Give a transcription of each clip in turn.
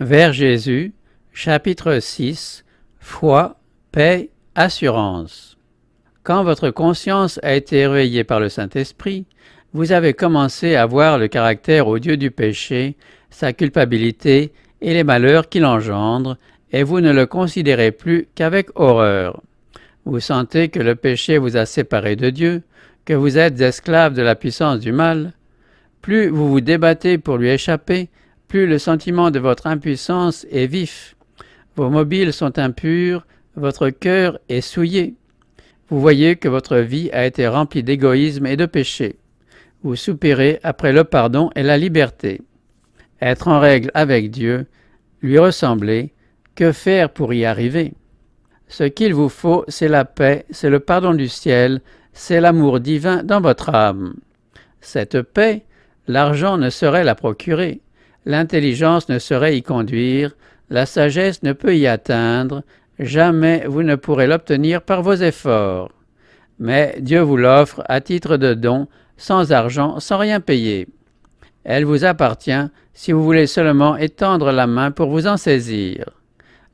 Vers Jésus, chapitre 6 Foi, paix, assurance. Quand votre conscience a été éveillée par le Saint-Esprit, vous avez commencé à voir le caractère odieux du péché, sa culpabilité et les malheurs qu'il engendre, et vous ne le considérez plus qu'avec horreur. Vous sentez que le péché vous a séparé de Dieu, que vous êtes esclave de la puissance du mal. Plus vous vous débattez pour lui échapper, plus le sentiment de votre impuissance est vif. Vos mobiles sont impurs, votre cœur est souillé. Vous voyez que votre vie a été remplie d'égoïsme et de péché. Vous soupirez après le pardon et la liberté. Être en règle avec Dieu, lui ressembler, que faire pour y arriver? Ce qu'il vous faut, c'est la paix, c'est le pardon du ciel, c'est l'amour divin dans votre âme. Cette paix, l'argent ne saurait la procurer, l'intelligence ne saurait y conduire, la sagesse ne peut y atteindre, jamais vous ne pourrez l'obtenir par vos efforts. Mais Dieu vous l'offre à titre de don, sans argent, sans rien payer. Elle vous appartient si vous voulez seulement étendre la main pour vous en saisir.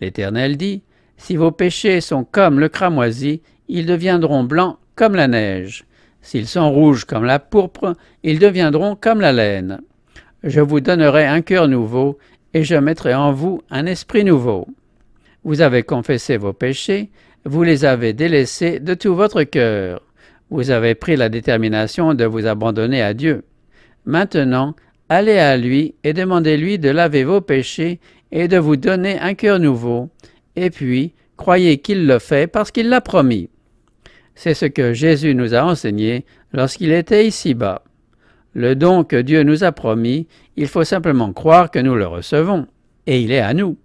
L'Éternel dit, Si vos péchés sont comme le cramoisi, ils deviendront blancs comme la neige. S'ils sont rouges comme la pourpre, ils deviendront comme la laine. Je vous donnerai un cœur nouveau, et je mettrai en vous un esprit nouveau. Vous avez confessé vos péchés, vous les avez délaissés de tout votre cœur. Vous avez pris la détermination de vous abandonner à Dieu. Maintenant, allez à lui et demandez-lui de laver vos péchés et de vous donner un cœur nouveau. Et puis, croyez qu'il le fait parce qu'il l'a promis. C'est ce que Jésus nous a enseigné lorsqu'il était ici-bas. Le don que Dieu nous a promis, il faut simplement croire que nous le recevons, et il est à nous.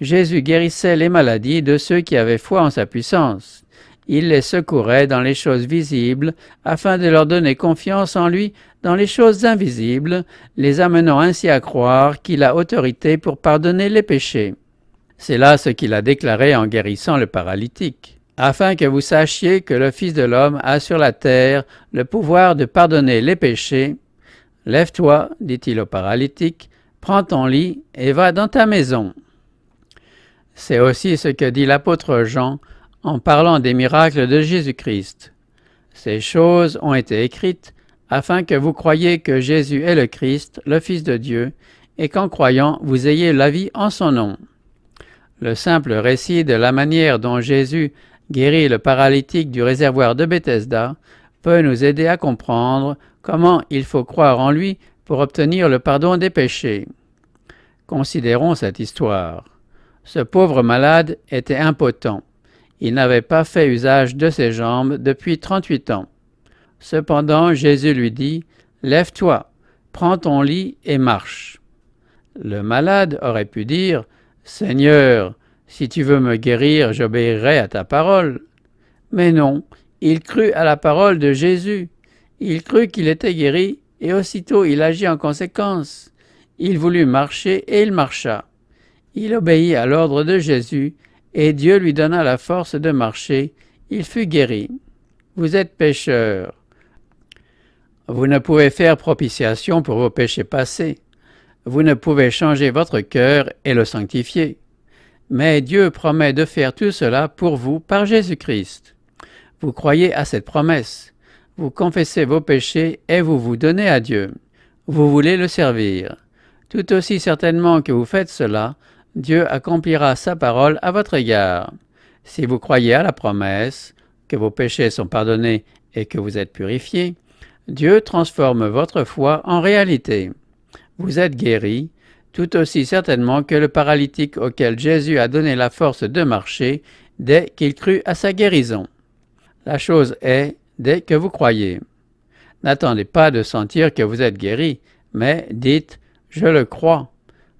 Jésus guérissait les maladies de ceux qui avaient foi en sa puissance. Il les secourait dans les choses visibles afin de leur donner confiance en lui dans les choses invisibles, les amenant ainsi à croire qu'il a autorité pour pardonner les péchés. C'est là ce qu'il a déclaré en guérissant le paralytique, afin que vous sachiez que le Fils de l'homme a sur la terre le pouvoir de pardonner les péchés. Lève-toi, dit-il au paralytique, prends ton lit et va dans ta maison. C'est aussi ce que dit l'apôtre Jean en parlant des miracles de Jésus-Christ. Ces choses ont été écrites afin que vous croyiez que Jésus est le Christ, le Fils de Dieu, et qu'en croyant vous ayez la vie en son nom. Le simple récit de la manière dont Jésus guérit le paralytique du réservoir de Bethesda peut nous aider à comprendre comment il faut croire en lui pour obtenir le pardon des péchés. Considérons cette histoire. Ce pauvre malade était impotent. Il n'avait pas fait usage de ses jambes depuis trente-huit ans. Cependant Jésus lui dit, Lève-toi, prends ton lit et marche. Le malade aurait pu dire, Seigneur, si tu veux me guérir, j'obéirai à ta parole. Mais non, il crut à la parole de Jésus. Il crut qu'il était guéri, et aussitôt il agit en conséquence. Il voulut marcher, et il marcha. Il obéit à l'ordre de Jésus, et Dieu lui donna la force de marcher. Il fut guéri. Vous êtes pécheur. Vous ne pouvez faire propitiation pour vos péchés passés. Vous ne pouvez changer votre cœur et le sanctifier. Mais Dieu promet de faire tout cela pour vous par Jésus-Christ. Vous croyez à cette promesse. Vous confessez vos péchés et vous vous donnez à Dieu. Vous voulez le servir. Tout aussi certainement que vous faites cela, Dieu accomplira sa parole à votre égard. Si vous croyez à la promesse, que vos péchés sont pardonnés et que vous êtes purifiés, Dieu transforme votre foi en réalité. Vous êtes guéri, tout aussi certainement que le paralytique auquel Jésus a donné la force de marcher dès qu'il crut à sa guérison. La chose est dès que vous croyez. N'attendez pas de sentir que vous êtes guéri, mais dites Je le crois.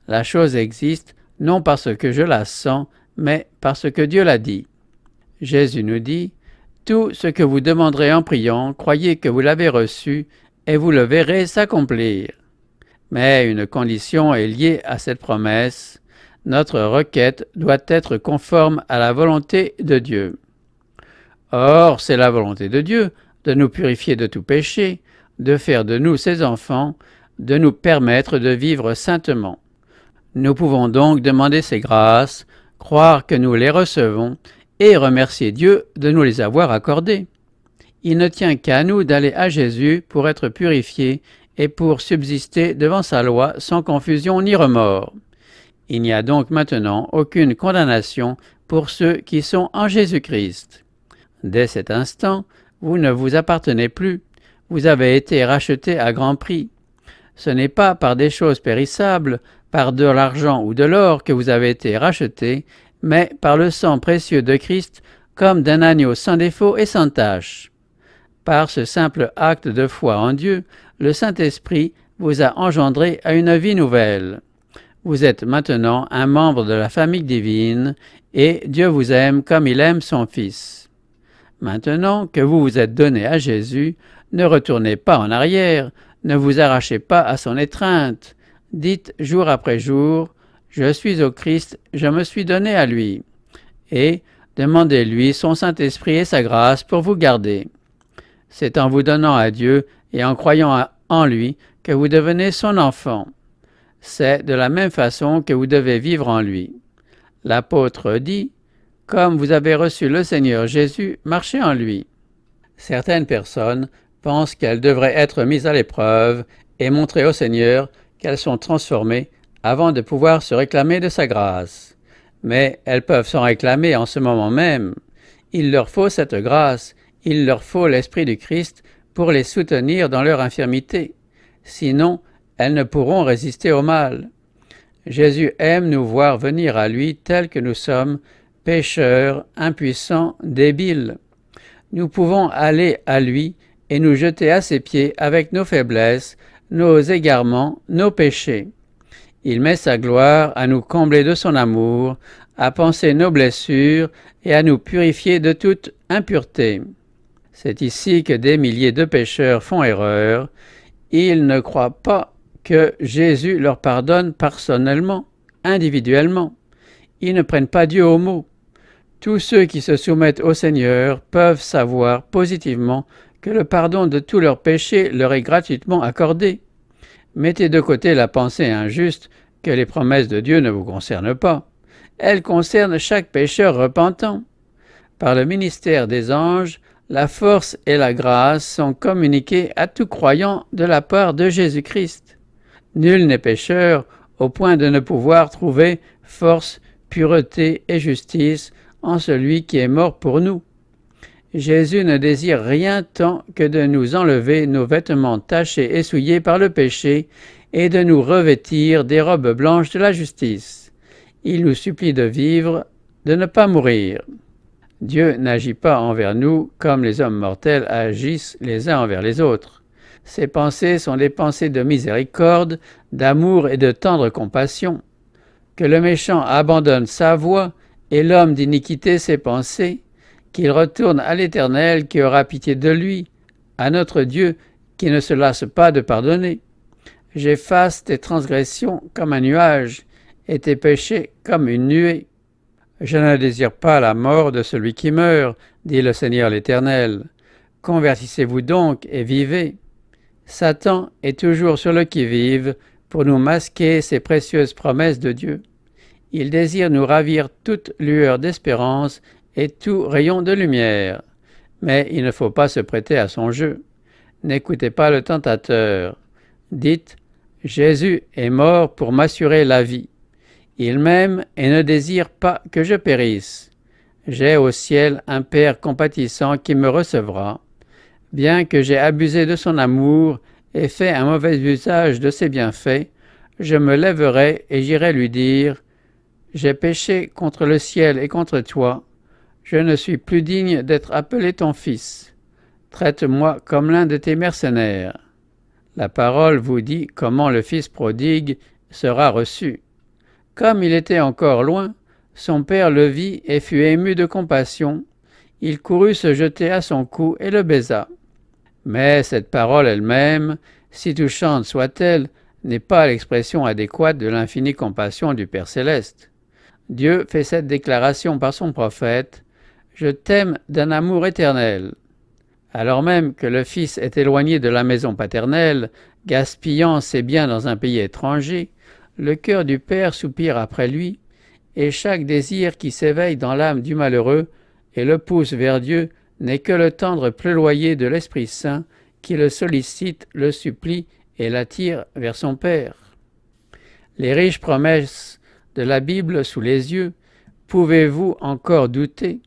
La chose existe non parce que je la sens, mais parce que Dieu l'a dit. Jésus nous dit tout ce que vous demanderez en priant, croyez que vous l'avez reçu, et vous le verrez s'accomplir. Mais une condition est liée à cette promesse. Notre requête doit être conforme à la volonté de Dieu. Or, c'est la volonté de Dieu de nous purifier de tout péché, de faire de nous ses enfants, de nous permettre de vivre saintement. Nous pouvons donc demander ces grâces, croire que nous les recevons et remercier Dieu de nous les avoir accordées. Il ne tient qu'à nous d'aller à Jésus pour être purifiés et pour subsister devant sa loi sans confusion ni remords. Il n'y a donc maintenant aucune condamnation pour ceux qui sont en Jésus-Christ. Dès cet instant, vous ne vous appartenez plus, vous avez été racheté à grand prix. Ce n'est pas par des choses périssables, par de l'argent ou de l'or que vous avez été racheté, mais par le sang précieux de Christ, comme d'un agneau sans défaut et sans tache. Par ce simple acte de foi en Dieu, le Saint-Esprit vous a engendré à une vie nouvelle. Vous êtes maintenant un membre de la famille divine, et Dieu vous aime comme il aime son Fils. Maintenant que vous vous êtes donné à Jésus, ne retournez pas en arrière, ne vous arrachez pas à son étreinte. Dites jour après jour, Je suis au Christ, je me suis donné à lui. Et demandez-lui son Saint-Esprit et sa grâce pour vous garder. C'est en vous donnant à Dieu et en croyant en lui que vous devenez son enfant. C'est de la même façon que vous devez vivre en lui. L'apôtre dit, Comme vous avez reçu le Seigneur Jésus, marchez en lui. Certaines personnes pensent qu'elles devraient être mises à l'épreuve et montrer au Seigneur qu'elles sont transformées avant de pouvoir se réclamer de sa grâce. Mais elles peuvent s'en réclamer en ce moment même. Il leur faut cette grâce, il leur faut l'Esprit du Christ pour les soutenir dans leur infirmité. Sinon, elles ne pourront résister au mal. Jésus aime nous voir venir à lui tels que nous sommes, pécheurs, impuissants, débiles. Nous pouvons aller à lui et nous jeter à ses pieds avec nos faiblesses, nos égarements, nos péchés. Il met sa gloire à nous combler de son amour, à penser nos blessures et à nous purifier de toute impureté. C'est ici que des milliers de pécheurs font erreur. Ils ne croient pas que Jésus leur pardonne personnellement, individuellement. Ils ne prennent pas Dieu au mot. Tous ceux qui se soumettent au Seigneur peuvent savoir positivement que le pardon de tous leurs péchés leur est gratuitement accordé. Mettez de côté la pensée injuste que les promesses de Dieu ne vous concernent pas. Elles concernent chaque pécheur repentant. Par le ministère des anges, la force et la grâce sont communiquées à tout croyant de la part de Jésus-Christ. Nul n'est pécheur au point de ne pouvoir trouver force, pureté et justice en celui qui est mort pour nous. Jésus ne désire rien tant que de nous enlever nos vêtements tachés et souillés par le péché et de nous revêtir des robes blanches de la justice. Il nous supplie de vivre, de ne pas mourir. Dieu n'agit pas envers nous comme les hommes mortels agissent les uns envers les autres. Ses pensées sont des pensées de miséricorde, d'amour et de tendre compassion. Que le méchant abandonne sa voie et l'homme d'iniquité ses pensées, qu'il retourne à l'Éternel qui aura pitié de lui, à notre Dieu qui ne se lasse pas de pardonner. J'efface tes transgressions comme un nuage et tes péchés comme une nuée. Je ne désire pas la mort de celui qui meurt, dit le Seigneur l'Éternel. Convertissez-vous donc et vivez. Satan est toujours sur le qui-vive pour nous masquer ces précieuses promesses de Dieu. Il désire nous ravir toute lueur d'espérance et tout rayon de lumière. Mais il ne faut pas se prêter à son jeu. N'écoutez pas le tentateur. Dites Jésus est mort pour m'assurer la vie. Il m'aime et ne désire pas que je périsse. J'ai au ciel un Père compatissant qui me recevra. Bien que j'ai abusé de son amour et fait un mauvais usage de ses bienfaits, je me lèverai et j'irai lui dire J'ai péché contre le ciel et contre toi. Je ne suis plus digne d'être appelé ton fils. Traite-moi comme l'un de tes mercenaires. La parole vous dit comment le fils prodigue sera reçu. Comme il était encore loin, son père le vit et fut ému de compassion. Il courut se jeter à son cou et le baisa. Mais cette parole elle-même, si touchante soit-elle, n'est pas l'expression adéquate de l'infinie compassion du Père céleste. Dieu fait cette déclaration par son prophète Je t'aime d'un amour éternel. Alors même que le Fils est éloigné de la maison paternelle, gaspillant ses biens dans un pays étranger, le cœur du Père soupire après lui, et chaque désir qui s'éveille dans l'âme du malheureux et le pousse vers Dieu n'est que le tendre pleuroyer de l'Esprit Saint qui le sollicite, le supplie et l'attire vers son Père. Les riches promesses de la Bible sous les yeux, pouvez-vous encore douter?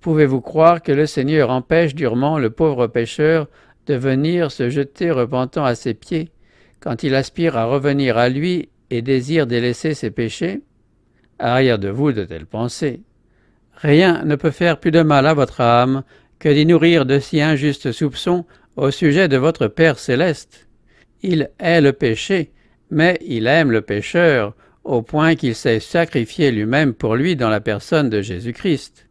Pouvez-vous croire que le Seigneur empêche durement le pauvre pécheur de venir se jeter repentant à ses pieds quand il aspire à revenir à lui et désire délaisser ses péchés Arrière de vous de telles pensées. Rien ne peut faire plus de mal à votre âme que d'y nourrir de si injustes soupçons au sujet de votre Père céleste. Il est le péché, mais il aime le pécheur, au point qu'il s'est sacrifié lui-même pour lui dans la personne de Jésus-Christ.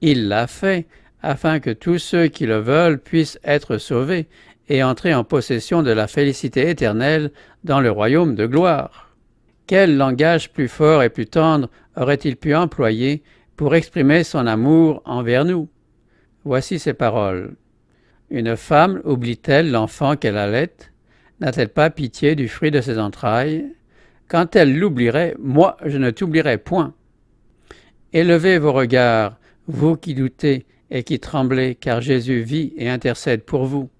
Il l'a fait afin que tous ceux qui le veulent puissent être sauvés et entrer en possession de la félicité éternelle dans le royaume de gloire. Quel langage plus fort et plus tendre aurait-il pu employer pour exprimer son amour envers nous? Voici ses paroles. Une femme oublie-t-elle l'enfant qu'elle allait? N'a-t-elle pas pitié du fruit de ses entrailles? Quand elle l'oublierait, moi je ne t'oublierai point. Élevez vos regards, vous qui doutez et qui tremblez, car Jésus vit et intercède pour vous.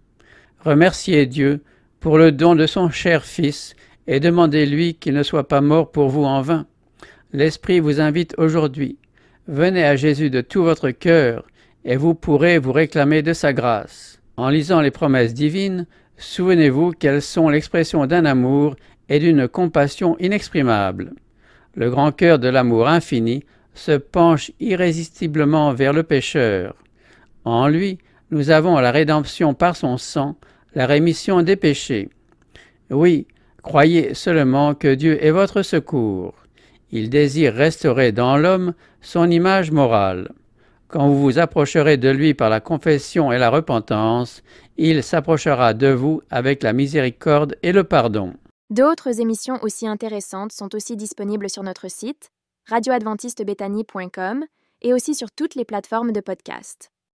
Remerciez Dieu pour le don de son cher Fils et demandez-lui qu'il ne soit pas mort pour vous en vain. L'Esprit vous invite aujourd'hui. Venez à Jésus de tout votre cœur, et vous pourrez vous réclamer de sa grâce. En lisant les promesses divines, souvenez-vous qu'elles sont l'expression d'un amour et d'une compassion inexprimables. Le grand cœur de l'amour infini se penche irrésistiblement vers le pécheur. En lui, nous avons la rédemption par son sang, la rémission des péchés. Oui, Croyez seulement que Dieu est votre secours. Il désire restaurer dans l'homme son image morale. Quand vous vous approcherez de lui par la confession et la repentance, il s'approchera de vous avec la miséricorde et le pardon. D'autres émissions aussi intéressantes sont aussi disponibles sur notre site radioadventistebethany.com et aussi sur toutes les plateformes de podcast.